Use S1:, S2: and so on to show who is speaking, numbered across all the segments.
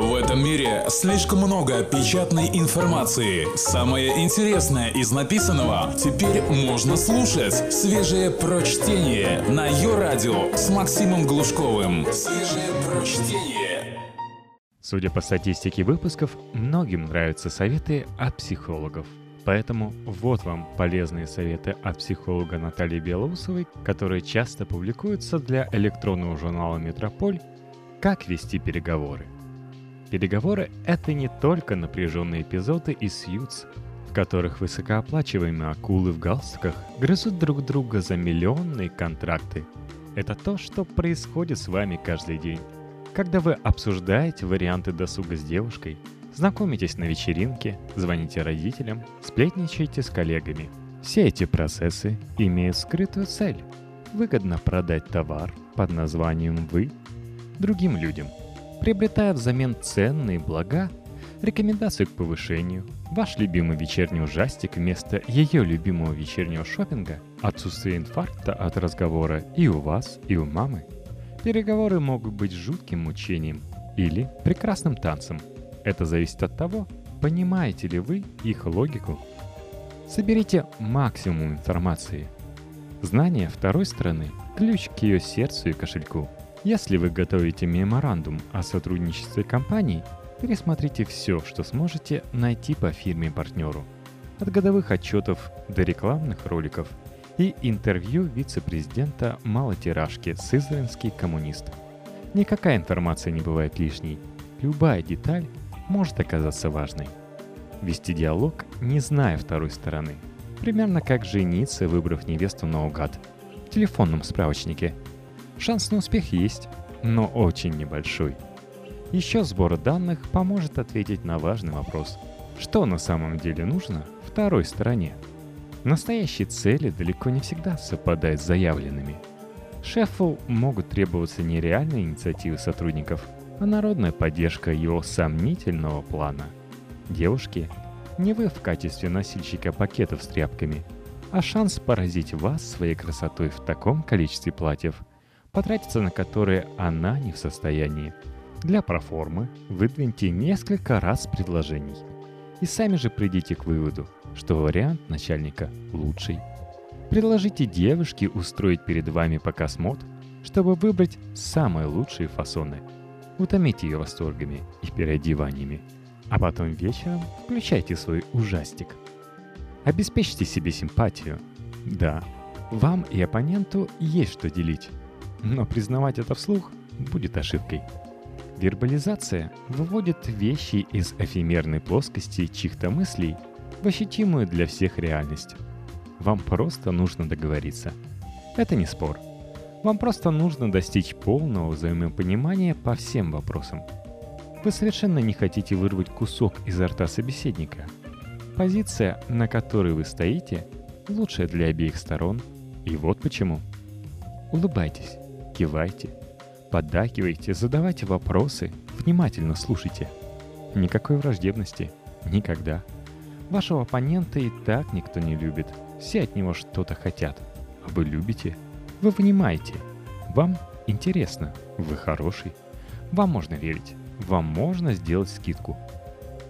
S1: В этом мире слишком много печатной информации. Самое интересное из написанного теперь можно слушать. Свежее прочтение на ее радио с Максимом Глушковым. Свежее прочтение.
S2: Судя по статистике выпусков, многим нравятся советы от психологов. Поэтому вот вам полезные советы от психолога Натальи Белоусовой, которые часто публикуются для электронного журнала «Метрополь» «Как вести переговоры». Переговоры — это не только напряженные эпизоды из «Сьюз», в которых высокооплачиваемые акулы в галстуках грызут друг друга за миллионные контракты. Это то, что происходит с вами каждый день. Когда вы обсуждаете варианты досуга с девушкой, знакомитесь на вечеринке, звоните родителям, сплетничаете с коллегами. Все эти процессы имеют скрытую цель – выгодно продать товар под названием «вы» другим людям – приобретая взамен ценные блага, рекомендации к повышению, ваш любимый вечерний ужастик вместо ее любимого вечернего шопинга, отсутствие инфаркта от разговора и у вас, и у мамы. Переговоры могут быть жутким мучением или прекрасным танцем. Это зависит от того, понимаете ли вы их логику. Соберите максимум информации. Знание второй стороны – ключ к ее сердцу и кошельку – если вы готовите меморандум о сотрудничестве компаний, пересмотрите все, что сможете найти по фирме-партнеру. От годовых отчетов до рекламных роликов и интервью вице-президента малотиражки «Сызранский коммунист». Никакая информация не бывает лишней. Любая деталь может оказаться важной. Вести диалог, не зная второй стороны. Примерно как жениться, выбрав невесту наугад. В телефонном справочнике – Шанс на успех есть, но очень небольшой. Еще сбор данных поможет ответить на важный вопрос. Что на самом деле нужно второй стороне? Настоящие цели далеко не всегда совпадают с заявленными. Шефу могут требоваться не реальные инициативы сотрудников, а народная поддержка его сомнительного плана. Девушки, не вы в качестве носильщика пакетов с тряпками, а шанс поразить вас своей красотой в таком количестве платьев – потратиться на которые она не в состоянии. Для проформы выдвиньте несколько раз предложений. И сами же придите к выводу, что вариант начальника лучший. Предложите девушке устроить перед вами показ мод, чтобы выбрать самые лучшие фасоны. Утомите ее восторгами и переодеваниями. А потом вечером включайте свой ужастик. Обеспечьте себе симпатию. Да, вам и оппоненту есть что делить но признавать это вслух будет ошибкой. Вербализация выводит вещи из эфемерной плоскости чьих-то мыслей в ощутимую для всех реальность. Вам просто нужно договориться. Это не спор. Вам просто нужно достичь полного взаимопонимания по всем вопросам. Вы совершенно не хотите вырвать кусок изо рта собеседника. Позиция, на которой вы стоите, лучшая для обеих сторон. И вот почему. Улыбайтесь кивайте, поддакивайте, задавайте вопросы, внимательно слушайте. Никакой враждебности. Никогда. Вашего оппонента и так никто не любит. Все от него что-то хотят. А вы любите. Вы понимаете. Вам интересно. Вы хороший. Вам можно верить. Вам можно сделать скидку.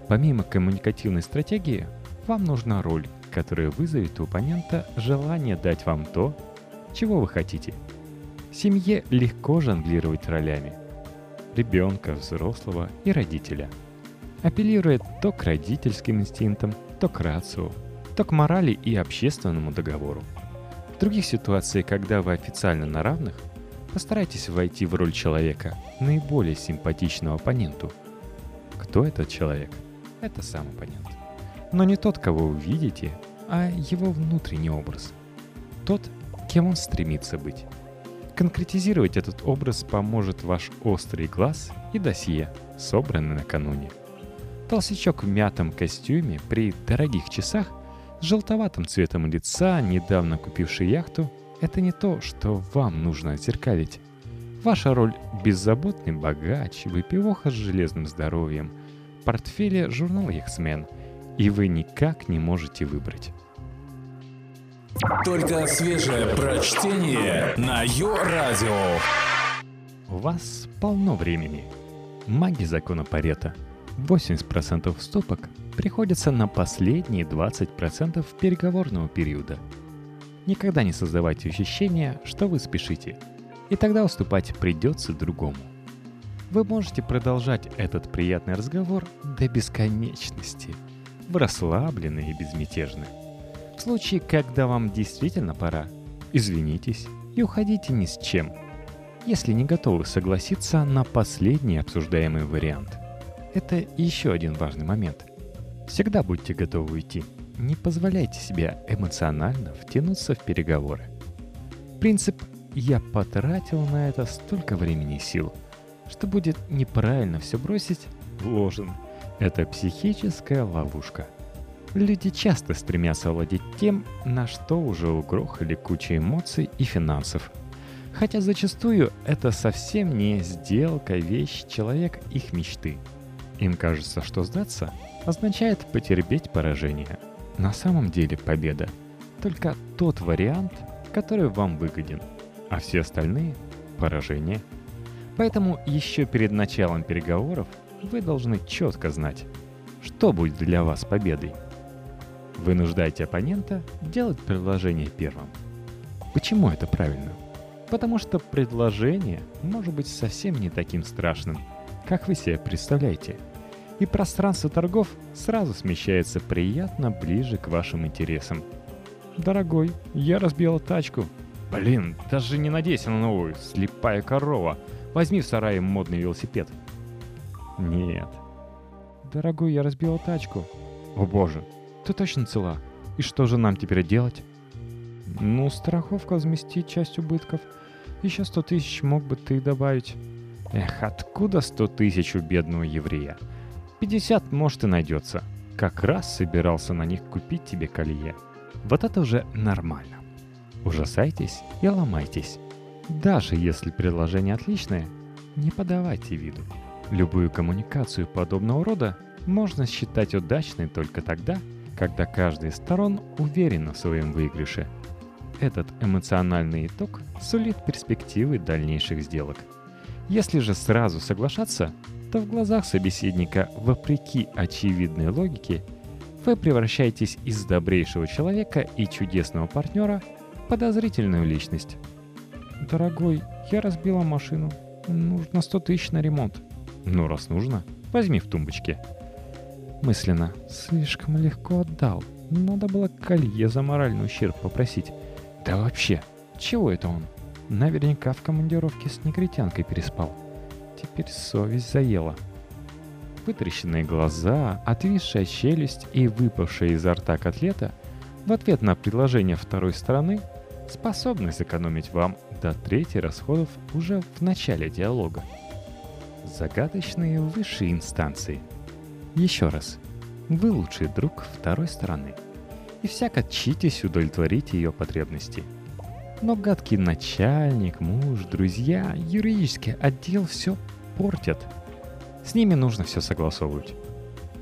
S2: Помимо коммуникативной стратегии, вам нужна роль, которая вызовет у оппонента желание дать вам то, чего вы хотите – Семье легко жонглировать ролями. Ребенка, взрослого и родителя. Апеллирует то к родительским инстинктам, то к рацио, то к морали и общественному договору. В других ситуациях, когда вы официально на равных, постарайтесь войти в роль человека, наиболее симпатичного оппоненту. Кто этот человек? Это сам оппонент. Но не тот, кого вы видите, а его внутренний образ. Тот, кем он стремится быть. Конкретизировать этот образ поможет ваш острый глаз и досье, собранный накануне. Толстячок в мятом костюме при дорогих часах с желтоватым цветом лица, недавно купивший яхту, это не то, что вам нужно отзеркалить. Ваша роль – беззаботный богач, выпивоха с железным здоровьем, портфеле журнала «Яхсмен», и вы никак не можете выбрать.
S1: Только свежее прочтение на Йо-Радио.
S2: У вас полно времени. Маги закона Парета. 80% уступок приходится на последние 20% переговорного периода. Никогда не создавайте ощущение, что вы спешите, и тогда уступать придется другому. Вы можете продолжать этот приятный разговор до бесконечности. Вы расслаблены и безмятежны. В случае, когда вам действительно пора, извинитесь и уходите ни с чем, если не готовы согласиться на последний обсуждаемый вариант. Это еще один важный момент. Всегда будьте готовы уйти. Не позволяйте себе эмоционально втянуться в переговоры. Принцип «я потратил на это столько времени и сил», что будет неправильно все бросить, вложен. Это психическая ловушка. Люди часто стремятся владеть тем, на что уже угрохали куча эмоций и финансов. Хотя зачастую это совсем не сделка, вещь, человек их мечты – им кажется, что сдаться означает потерпеть поражение. На самом деле победа – только тот вариант, который вам выгоден, а все остальные – поражение. Поэтому еще перед началом переговоров вы должны четко знать, что будет для вас победой. Вынуждайте оппонента делать предложение первым. Почему это правильно? Потому что предложение может быть совсем не таким страшным, как вы себе представляете – и пространство торгов сразу смещается приятно ближе к вашим интересам. «Дорогой, я разбила тачку». «Блин, даже не надейся на новую, слепая корова. Возьми в сарае модный велосипед». «Нет». «Дорогой, я разбила тачку». «О боже, ты точно цела. И что же нам теперь делать?» «Ну, страховка возместит часть убытков. Еще сто тысяч мог бы ты добавить». «Эх, откуда сто тысяч у бедного еврея?» 50, может, и найдется. Как раз собирался на них купить тебе колье. Вот это уже нормально. Ужасайтесь и ломайтесь. Даже если предложение отличное, не подавайте виду. Любую коммуникацию подобного рода можно считать удачной только тогда, когда каждая из сторон уверена в своем выигрыше. Этот эмоциональный итог сулит перспективы дальнейших сделок. Если же сразу соглашаться, то в глазах собеседника, вопреки очевидной логике, вы превращаетесь из добрейшего человека и чудесного партнера в подозрительную личность. «Дорогой, я разбила машину. Нужно 100 тысяч на ремонт». «Ну, раз нужно, возьми в тумбочке». Мысленно. «Слишком легко отдал. Надо было колье за моральный ущерб попросить. Да вообще, чего это он? Наверняка в командировке с негритянкой переспал». Теперь совесть заела. Вытрященные глаза, отвисшая челюсть и выпавшая изо рта котлета в ответ на предложение второй стороны способны сэкономить вам до трети расходов уже в начале диалога. Загадочные высшие инстанции. Еще раз, вы лучший друг второй стороны. И всяко читесь удовлетворить ее потребности – но гадкий начальник, муж, друзья, юридический отдел все портят. С ними нужно все согласовывать.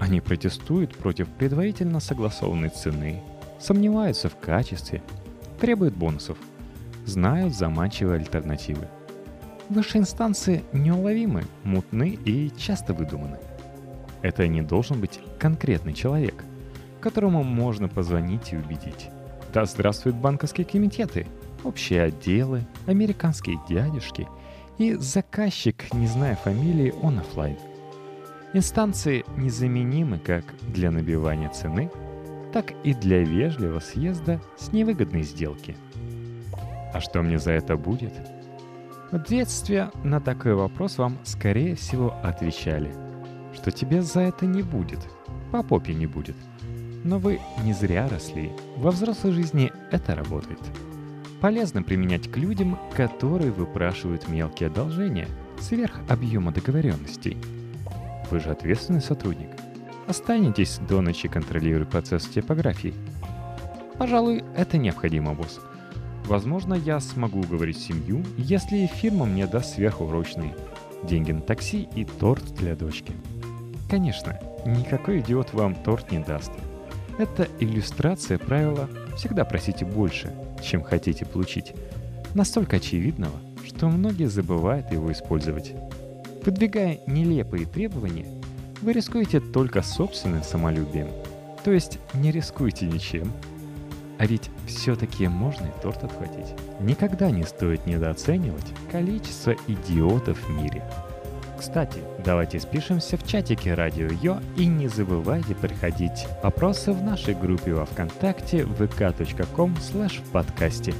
S2: Они протестуют против предварительно согласованной цены, сомневаются в качестве, требуют бонусов, знают заманчивые альтернативы. Высшие инстанции неуловимы, мутны и часто выдуманы. Это не должен быть конкретный человек, которому можно позвонить и убедить. Да здравствуют банковские комитеты – общие отделы, американские дядюшки и заказчик, не зная фамилии, он офлайн. Инстанции незаменимы как для набивания цены, так и для вежливого съезда с невыгодной сделки. А что мне за это будет? В детстве на такой вопрос вам, скорее всего, отвечали, что тебе за это не будет, по попе не будет. Но вы не зря росли, во взрослой жизни это работает полезно применять к людям, которые выпрашивают мелкие одолжения сверх объема договоренностей. Вы же ответственный сотрудник. Останетесь до ночи контролируя процесс типографии. Пожалуй, это необходимо, босс. Возможно, я смогу уговорить семью, если фирма мне даст сверхурочные деньги на такси и торт для дочки. Конечно, никакой идиот вам торт не даст. Это иллюстрация правила «всегда просите больше», чем хотите получить, настолько очевидного, что многие забывают его использовать. Выдвигая нелепые требования, вы рискуете только собственным самолюбием. То есть не рискуйте ничем. А ведь все-таки можно и торт отхватить. Никогда не стоит недооценивать количество идиотов в мире. Кстати, давайте спишемся в чатике Радио Йо и не забывайте приходить вопросы в нашей группе во Вконтакте vk.com в подкасте.